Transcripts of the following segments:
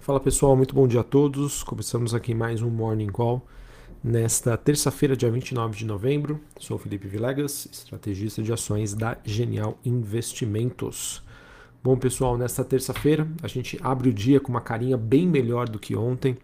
Fala pessoal, muito bom dia a todos. Começamos aqui mais um Morning Call nesta terça-feira, dia 29 de novembro. Sou Felipe Vilegas, estrategista de ações da Genial Investimentos. Bom pessoal, nesta terça-feira a gente abre o dia com uma carinha bem melhor do que ontem.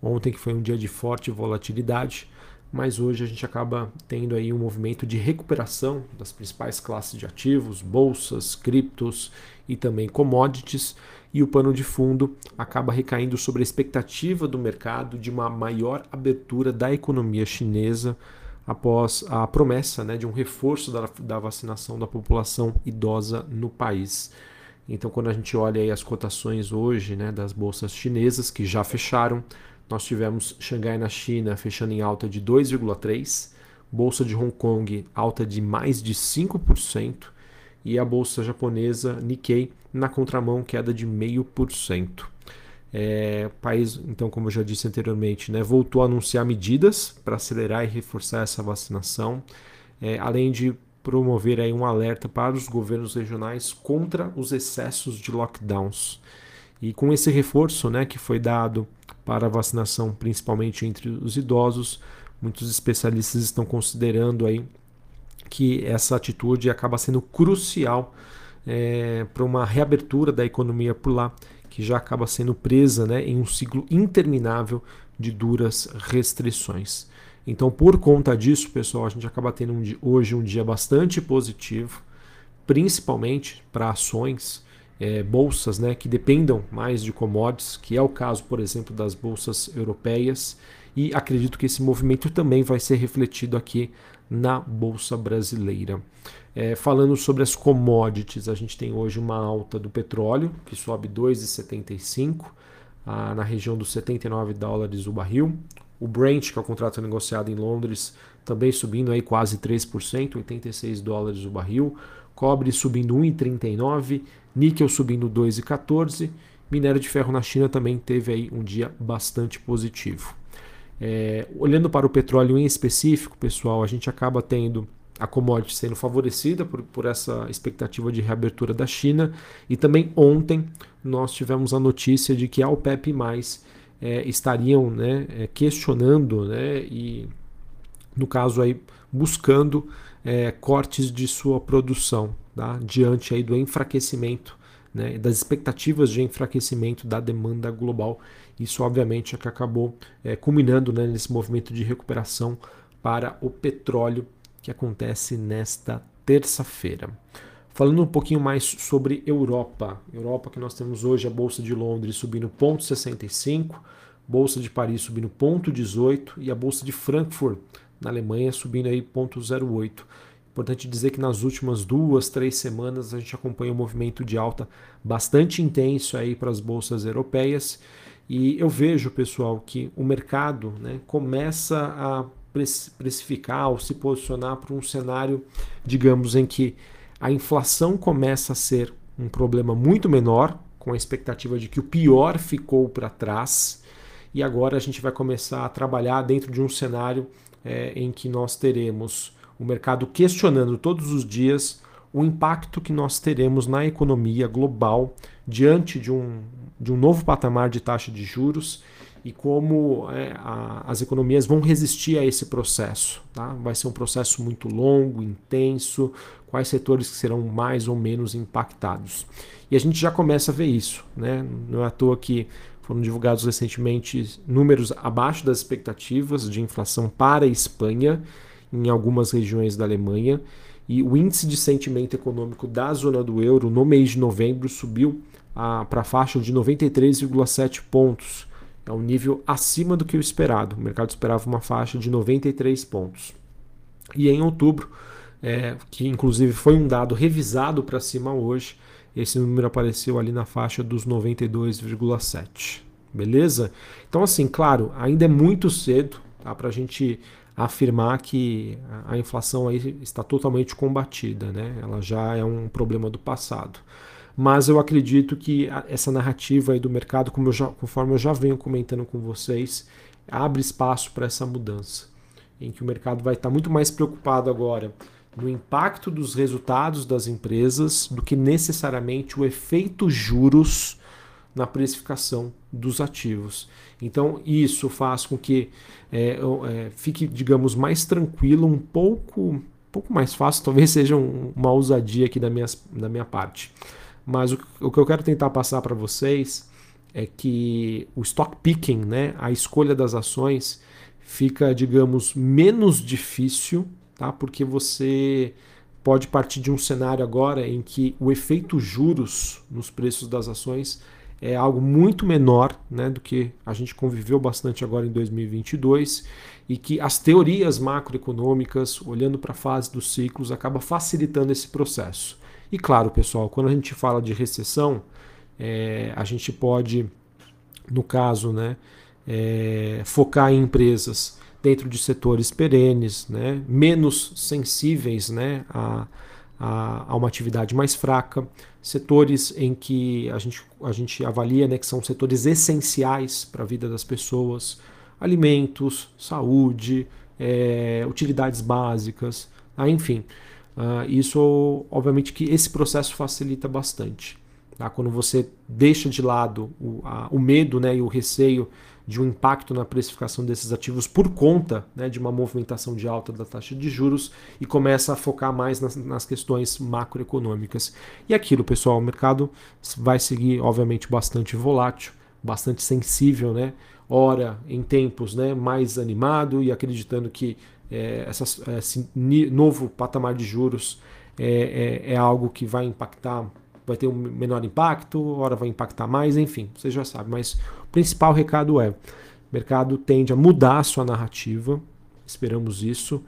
Ontem que foi um dia de forte volatilidade, mas hoje a gente acaba tendo aí um movimento de recuperação das principais classes de ativos, bolsas, criptos e também commodities, e o pano de fundo acaba recaindo sobre a expectativa do mercado de uma maior abertura da economia chinesa após a promessa né, de um reforço da, da vacinação da população idosa no país. Então, quando a gente olha as cotações hoje né, das bolsas chinesas que já fecharam, nós tivemos Xangai na China fechando em alta de 2,3%, Bolsa de Hong Kong alta de mais de 5%, e a bolsa japonesa Nikkei na contramão queda de 0,5%. É, país, então, como eu já disse anteriormente, né, voltou a anunciar medidas para acelerar e reforçar essa vacinação, é, além de promover aí um alerta para os governos regionais contra os excessos de lockdowns. E com esse reforço né, que foi dado para a vacinação, principalmente entre os idosos, muitos especialistas estão considerando aí que essa atitude acaba sendo crucial é, para uma reabertura da economia por lá, que já acaba sendo presa né, em um ciclo interminável de duras restrições. Então, por conta disso, pessoal, a gente acaba tendo um dia, hoje um dia bastante positivo, principalmente para ações é, bolsas né, que dependam mais de commodities, que é o caso, por exemplo, das bolsas europeias, e acredito que esse movimento também vai ser refletido aqui na Bolsa Brasileira. É, falando sobre as commodities, a gente tem hoje uma alta do petróleo, que sobe 2,75 ah, na região dos 79 dólares o barril. O Brent, que é o contrato negociado em Londres, também subindo aí quase 3%, 86 dólares o barril. Cobre subindo 1,39 níquel subindo 2,14, minério de ferro na China também teve aí um dia bastante positivo. É, olhando para o petróleo em específico, pessoal, a gente acaba tendo a commodity sendo favorecida por, por essa expectativa de reabertura da China e também ontem nós tivemos a notícia de que a OPEP+, é, estariam né, é, questionando né, e, no caso aí, buscando é, cortes de sua produção tá? diante aí do enfraquecimento, né, das expectativas de enfraquecimento da demanda global. Isso, obviamente, é que acabou é, culminando né, nesse movimento de recuperação para o petróleo que acontece nesta terça-feira. Falando um pouquinho mais sobre Europa. Europa que nós temos hoje a Bolsa de Londres subindo 0,65, Bolsa de Paris subindo 0,18 e a Bolsa de Frankfurt na Alemanha subindo aí 0,08. Importante dizer que nas últimas duas, três semanas a gente acompanha um movimento de alta bastante intenso aí para as bolsas europeias e eu vejo, pessoal, que o mercado né, começa a precificar ou se posicionar para um cenário, digamos, em que a inflação começa a ser um problema muito menor, com a expectativa de que o pior ficou para trás, e agora a gente vai começar a trabalhar dentro de um cenário é, em que nós teremos o mercado questionando todos os dias o impacto que nós teremos na economia global diante de um, de um novo patamar de taxa de juros e como é, a, as economias vão resistir a esse processo. Tá? Vai ser um processo muito longo, intenso, quais setores que serão mais ou menos impactados. E a gente já começa a ver isso. Né? Não é à toa que foram divulgados recentemente números abaixo das expectativas de inflação para a Espanha em algumas regiões da Alemanha. E o índice de sentimento econômico da zona do euro no mês de novembro subiu para a faixa de 93,7 pontos. É um nível acima do que o esperado. O mercado esperava uma faixa de 93 pontos. E em outubro, é, que inclusive foi um dado revisado para cima hoje, esse número apareceu ali na faixa dos 92,7. Beleza? Então, assim, claro, ainda é muito cedo tá, para a gente afirmar que a inflação aí está totalmente combatida, né? ela já é um problema do passado. Mas eu acredito que essa narrativa aí do mercado, como eu já, conforme eu já venho comentando com vocês, abre espaço para essa mudança, em que o mercado vai estar muito mais preocupado agora no impacto dos resultados das empresas do que necessariamente o efeito juros na precificação dos ativos. Então, isso faz com que é, é, fique, digamos, mais tranquilo, um pouco, um pouco mais fácil, talvez seja um, uma ousadia aqui da minha, da minha parte. Mas o, o que eu quero tentar passar para vocês é que o stock picking, né, a escolha das ações, fica, digamos, menos difícil, tá? porque você pode partir de um cenário agora em que o efeito juros nos preços das ações é algo muito menor né, do que a gente conviveu bastante agora em 2022 e que as teorias macroeconômicas, olhando para a fase dos ciclos, acaba facilitando esse processo. E claro, pessoal, quando a gente fala de recessão, é, a gente pode, no caso, né, é, focar em empresas dentro de setores perenes, né, menos sensíveis né, a, a, a, uma atividade mais fraca, setores em que a gente, a gente avalia né, que são setores essenciais para a vida das pessoas, alimentos, saúde, é, utilidades básicas, tá? enfim. Uh, isso, obviamente, que esse processo facilita bastante. Tá? Quando você deixa de lado o, a, o medo né, e o receio de um impacto na precificação desses ativos por conta né, de uma movimentação de alta da taxa de juros e começa a focar mais nas, nas, questões macroeconômicas. E aquilo, pessoal, o mercado vai seguir, obviamente, bastante volátil, bastante sensível, né? Ora, em tempos né, mais animado e acreditando que é, essas, esse novo patamar de juros é, é, é algo que vai impactar vai ter um menor impacto, hora vai impactar mais, enfim, você já sabe. Mas principal recado é: o mercado tende a mudar a sua narrativa, esperamos isso,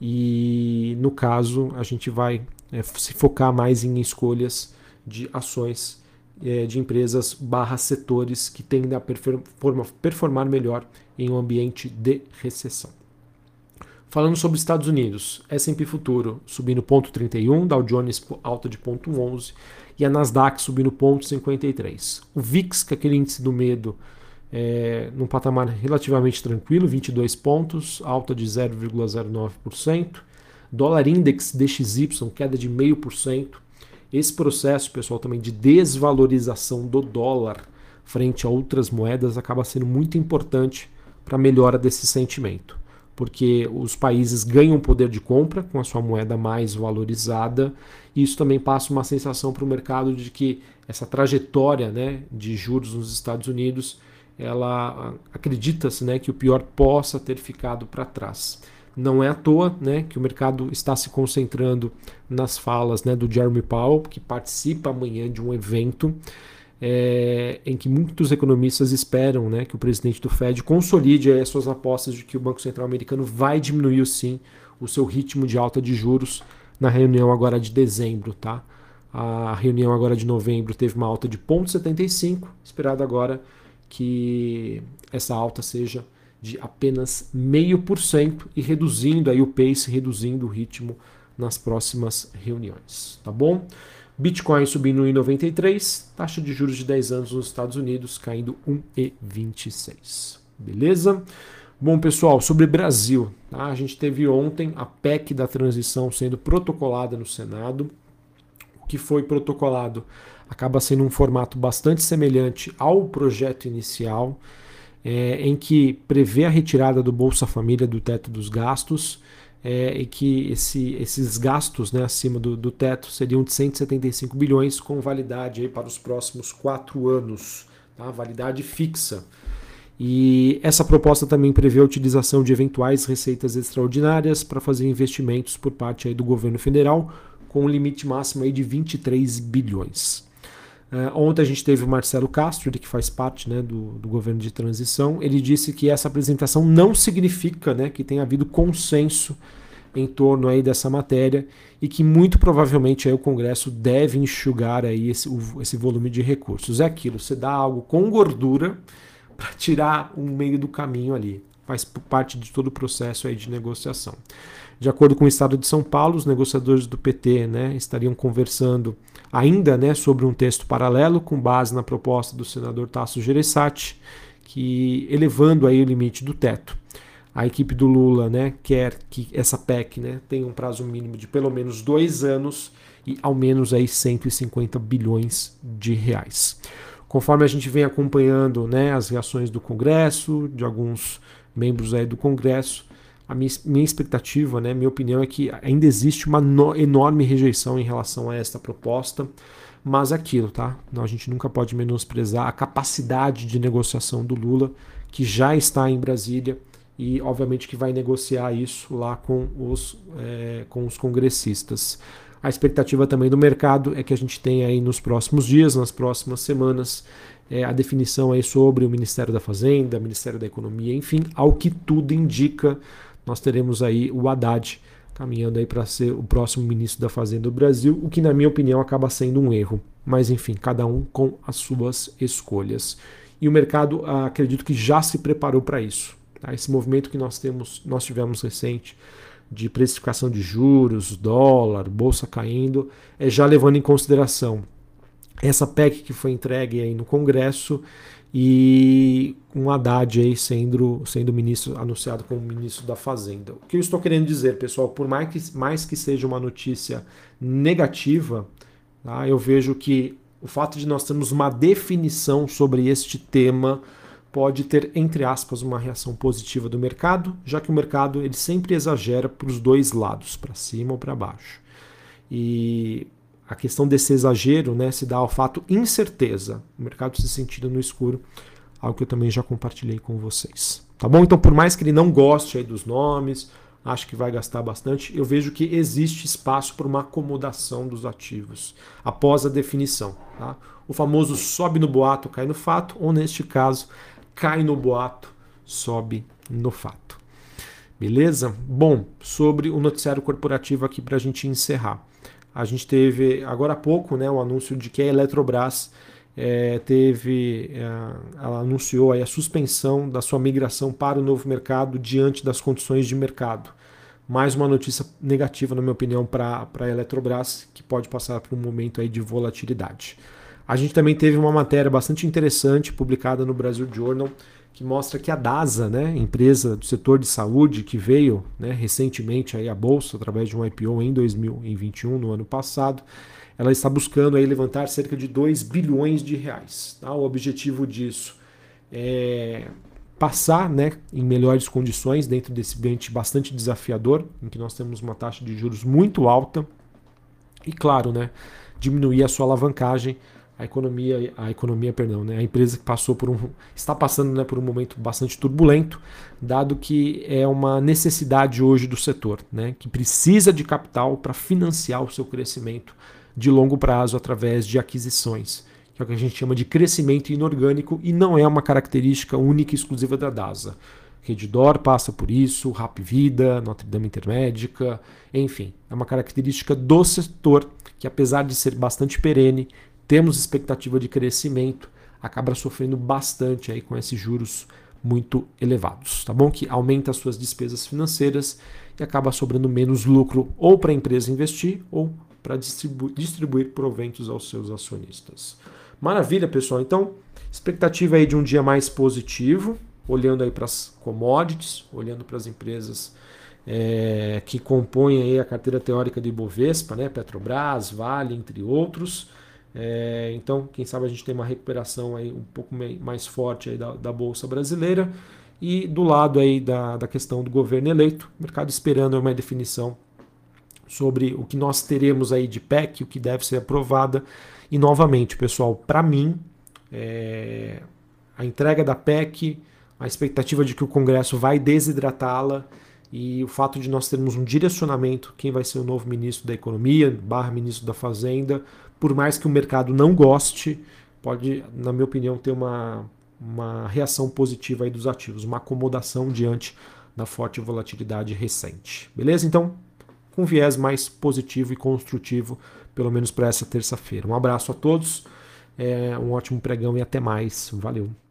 e no caso a gente vai é, se focar mais em escolhas de ações é, de empresas barra setores que tendem a performar melhor em um ambiente de recessão. Falando sobre Estados Unidos, S&P Futuro subindo 0,31, Dow Jones alta de 0,11 e a Nasdaq subindo 0,53. O VIX, que é aquele índice do medo, é, num patamar relativamente tranquilo, 22 pontos, alta de 0,09%. Dólar Index DXY, queda de 0,5%. Esse processo, pessoal, também de desvalorização do dólar frente a outras moedas acaba sendo muito importante para a melhora desse sentimento porque os países ganham poder de compra com a sua moeda mais valorizada, e isso também passa uma sensação para o mercado de que essa trajetória né, de juros nos Estados Unidos, ela acredita-se né, que o pior possa ter ficado para trás. Não é à toa né, que o mercado está se concentrando nas falas né, do Jeremy Powell, que participa amanhã de um evento é, em que muitos economistas esperam né, que o presidente do Fed consolide as suas apostas de que o Banco Central americano vai diminuir sim o seu ritmo de alta de juros na reunião agora de dezembro. Tá? A reunião agora de novembro teve uma alta de 0,75, esperado agora que essa alta seja de apenas 0,5% e reduzindo aí o pace, reduzindo o ritmo nas próximas reuniões, tá bom? Bitcoin subindo 1,93, taxa de juros de 10 anos nos Estados Unidos caindo 1,26. Beleza? Bom, pessoal, sobre Brasil, tá? a gente teve ontem a PEC da transição sendo protocolada no Senado. O que foi protocolado acaba sendo um formato bastante semelhante ao projeto inicial, é, em que prevê a retirada do Bolsa Família do teto dos gastos é, e que esse, esses gastos né, acima do, do, teto seriam de 175 bilhões com validade para os próximos quatro anos, tá? validade fixa. E essa proposta também prevê a utilização de eventuais receitas extraordinárias para fazer investimentos por parte do governo federal, com um limite máximo aí de 23 bilhões. Uh, ontem a gente teve o Marcelo Castro, ele que faz parte né, do, do, governo de transição. Ele disse que essa apresentação não significa né, que tenha havido consenso em torno aí dessa matéria e que muito provavelmente aí o Congresso deve enxugar aí esse, o, esse volume de recursos. É aquilo, você dá algo com gordura para tirar um meio do caminho ali. Faz parte de todo o processo aí de negociação. De acordo com o Estado de São Paulo, os negociadores do PT né, estariam conversando ainda né, sobre um texto paralelo com base na proposta do senador Tasso Gereissati, que elevando aí o limite do teto. A equipe do Lula né, quer que essa PEC né, tenha um prazo mínimo de pelo menos dois anos e ao menos aí 150 bilhões de reais. conforme a gente vem acompanhando né, as reações do Congresso, de alguns membros aí do Congresso, a minha, expectativa, né, minha opinião é que ainda existe uma no, enorme rejeição em relação a esta proposta, mas é aquilo, tá? A gente nunca pode menosprezar a capacidade de negociação do Lula, que já está em Brasília e, obviamente, que vai negociar isso lá com os, é, com os congressistas. A expectativa também do mercado é que a gente tenha aí nos próximos dias, nas próximas semanas, é, a definição aí sobre o Ministério da Fazenda, Ministério da Economia, enfim, ao que tudo indica, nós teremos aí o Haddad caminhando aí para ser o próximo ministro da Fazenda do Brasil, o que na minha opinião acaba sendo um erro. Mas enfim, cada um com as suas escolhas. E o mercado ah, acredito que já se preparou para isso. Tá? Esse movimento que nós temos, nós tivemos recente de precificação de juros, dólar, bolsa caindo, é já levando em consideração essa PEC que foi entregue aí no Congresso e um Haddad aí sendo, sendo ministro, anunciado como ministro da Fazenda. O que eu estou querendo dizer, pessoal, por mais que, mais que seja uma notícia negativa, tá, eu vejo que o fato de nós termos uma definição sobre este tema pode ter, entre aspas, uma reação positiva do mercado, já que o mercado ele sempre exagera para os dois lados, para cima ou para baixo. E a questão desse exagero né, se dá ao fato incerteza, o mercado se sentindo no escuro, algo que eu também já compartilhei com vocês. Tá bom? Então, por mais que ele não goste aí dos nomes, acho que vai gastar bastante, eu vejo que existe espaço para uma acomodação dos ativos após a definição. Tá? O famoso sobe no boato, cai no fato, ou neste caso, cai no boato, sobe no fato. Beleza? Bom, sobre o noticiário corporativo aqui para a gente encerrar. A gente teve agora há pouco né, o anúncio de que a Eletrobras é, teve, é, ela anunciou a suspensão da sua migração para o novo mercado diante das condições de mercado. Mais uma notícia negativa, na minha opinião, para a Eletrobras, que pode passar por um momento aí de volatilidade. A gente também teve uma matéria bastante interessante publicada no Brasil Journal que mostra que a DASA, né, empresa do setor de saúde que veio né, recentemente aí à bolsa através de um IPO em 2021, no ano passado, ela está buscando aí levantar cerca de 2 bilhões de reais. Tá? O objetivo disso é passar né, em melhores condições dentro desse ambiente bastante desafiador, em que nós temos uma taxa de juros muito alta e, claro, né, diminuir a sua alavancagem a economia, a economia, perdão, né, a empresa que passou por um, está passando né, por um momento bastante turbulento, dado que é uma necessidade hoje do setor, né, que precisa de capital para financiar o seu crescimento de longo prazo através de aquisições, que é o que a gente chama de crescimento inorgânico e não é uma característica única e exclusiva da DASA. Redditor passa por isso, Rap Vida, Notre Dame Intermédica, enfim, é uma característica do setor que apesar de ser bastante perene, temos expectativa de crescimento, acaba sofrendo bastante aí com esses juros muito elevados, tá bom? Que aumenta as suas despesas financeiras e acaba sobrando menos lucro ou para a empresa investir ou para distribu distribuir proventos aos seus acionistas. Maravilha, pessoal. Então, expectativa aí de um dia mais positivo, olhando aí para as commodities, olhando para as empresas é, que compõem aí a carteira teórica do Ibovespa, né? Petrobras, Vale, entre outros. É, então, quem sabe a gente tem uma recuperação aí um pouco mais forte aí da, da Bolsa Brasileira. E do lado aí da, da questão do governo eleito, o mercado esperando uma definição sobre o que nós teremos aí de PEC, o que deve ser aprovada. E novamente, pessoal, para mim, é, a entrega da PEC, a expectativa de que o Congresso vai desidratá-la e o fato de nós termos um direcionamento, quem vai ser o novo ministro da Economia, barra ministro da Fazenda, por mais que o mercado não goste, pode, na minha opinião, ter uma, uma reação positiva aí dos ativos, uma acomodação diante da forte volatilidade recente. Beleza? Então, com viés mais positivo e construtivo, pelo menos para essa terça-feira. Um abraço a todos, é, um ótimo pregão e até mais. Valeu!